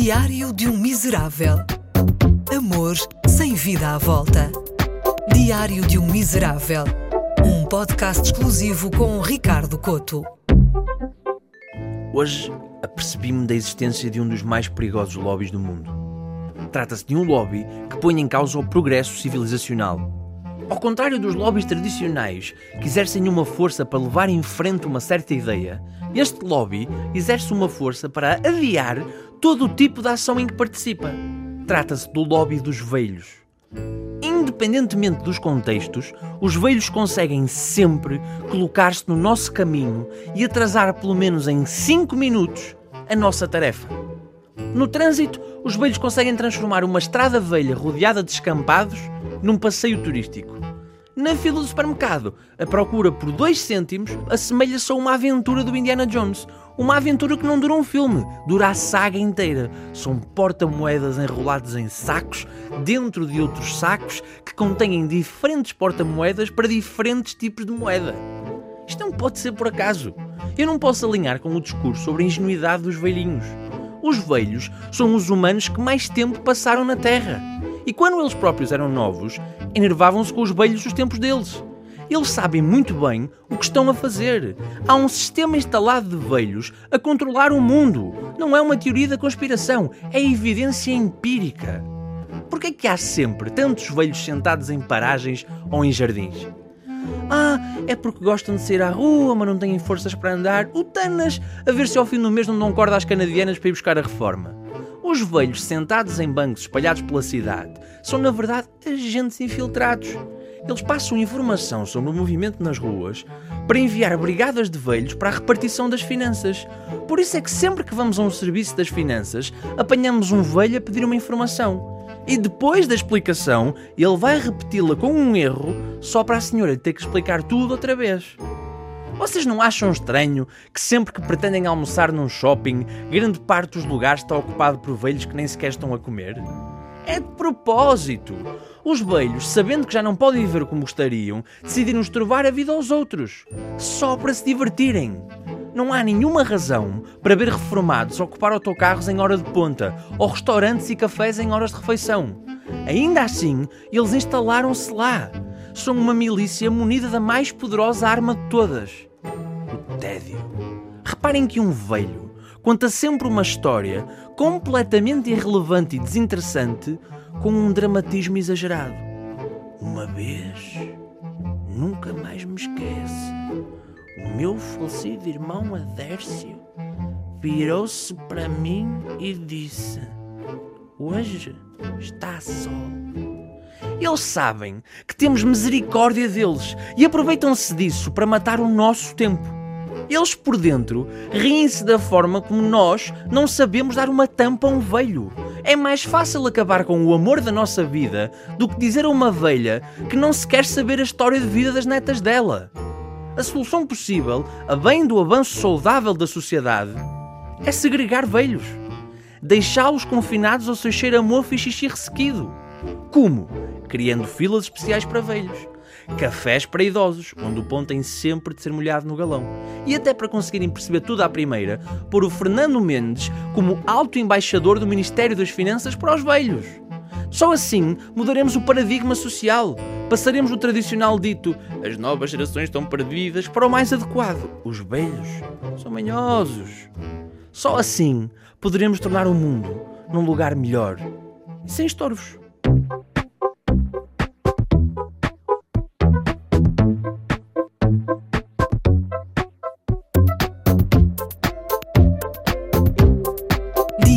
Diário de um Miserável. Amor sem vida à volta. Diário de um Miserável. Um podcast exclusivo com Ricardo Coto. Hoje apercebi-me da existência de um dos mais perigosos lobbies do mundo. Trata-se de um lobby que põe em causa o progresso civilizacional. Ao contrário dos lobbies tradicionais, que exercem uma força para levar em frente uma certa ideia, este lobby exerce uma força para adiar todo o tipo de ação em que participa. Trata-se do lobby dos velhos. Independentemente dos contextos, os velhos conseguem sempre colocar-se no nosso caminho e atrasar pelo menos em 5 minutos a nossa tarefa. No trânsito, os velhos conseguem transformar uma estrada velha rodeada de escampados num passeio turístico. Na fila do supermercado, a procura por 2 cêntimos assemelha-se a uma aventura do Indiana Jones. Uma aventura que não dura um filme, dura a saga inteira. São porta-moedas enrolados em sacos, dentro de outros sacos que contêm diferentes porta-moedas para diferentes tipos de moeda. Isto não pode ser por acaso. Eu não posso alinhar com o discurso sobre a ingenuidade dos velhinhos. Os velhos são os humanos que mais tempo passaram na Terra. E quando eles próprios eram novos, enervavam-se com os velhos dos tempos deles. Eles sabem muito bem o que estão a fazer. Há um sistema instalado de velhos a controlar o mundo. Não é uma teoria da conspiração, é evidência empírica. Por que é que há sempre tantos velhos sentados em paragens ou em jardins? Ah, é porque gostam de sair à rua, mas não têm forças para andar. O Tanas, a ver se ao fim do mês não dão corda às canadianas para ir buscar a reforma. Os velhos sentados em bancos espalhados pela cidade são, na verdade, agentes infiltrados. Eles passam informação sobre o movimento nas ruas para enviar brigadas de velhos para a repartição das finanças. Por isso é que sempre que vamos a um serviço das finanças, apanhamos um velho a pedir uma informação. E depois da explicação, ele vai repeti-la com um erro só para a senhora ter que explicar tudo outra vez. Vocês não acham estranho que sempre que pretendem almoçar num shopping, grande parte dos lugares está ocupado por velhos que nem sequer estão a comer? É de propósito! Os velhos, sabendo que já não podem viver como gostariam, decidiram estrovar a vida aos outros, só para se divertirem. Não há nenhuma razão para ver reformados ocupar autocarros em hora de ponta ou restaurantes e cafés em horas de refeição. Ainda assim, eles instalaram-se lá. São uma milícia munida da mais poderosa arma de todas tédio. Reparem que um velho conta sempre uma história completamente irrelevante e desinteressante com um dramatismo exagerado. Uma vez, nunca mais me esquece, o meu falecido irmão Adércio virou-se para mim e disse: Hoje está sol. Eles sabem que temos misericórdia deles e aproveitam-se disso para matar o nosso tempo. Eles por dentro riem-se da forma como nós não sabemos dar uma tampa a um velho. É mais fácil acabar com o amor da nossa vida do que dizer a uma velha que não se quer saber a história de vida das netas dela. A solução possível, a bem do avanço saudável da sociedade, é segregar velhos. Deixá-los confinados ao seu cheiro a mofo e xixi ressequido. Como? Criando filas especiais para velhos cafés para idosos, onde o pão tem sempre de ser molhado no galão. E até para conseguirem perceber tudo à primeira, pôr o Fernando Mendes como alto embaixador do Ministério das Finanças para os velhos. Só assim mudaremos o paradigma social. Passaremos do tradicional dito as novas gerações estão perdidas para o mais adequado. Os velhos são manhosos. Só assim poderemos tornar o mundo num lugar melhor e sem estorvos.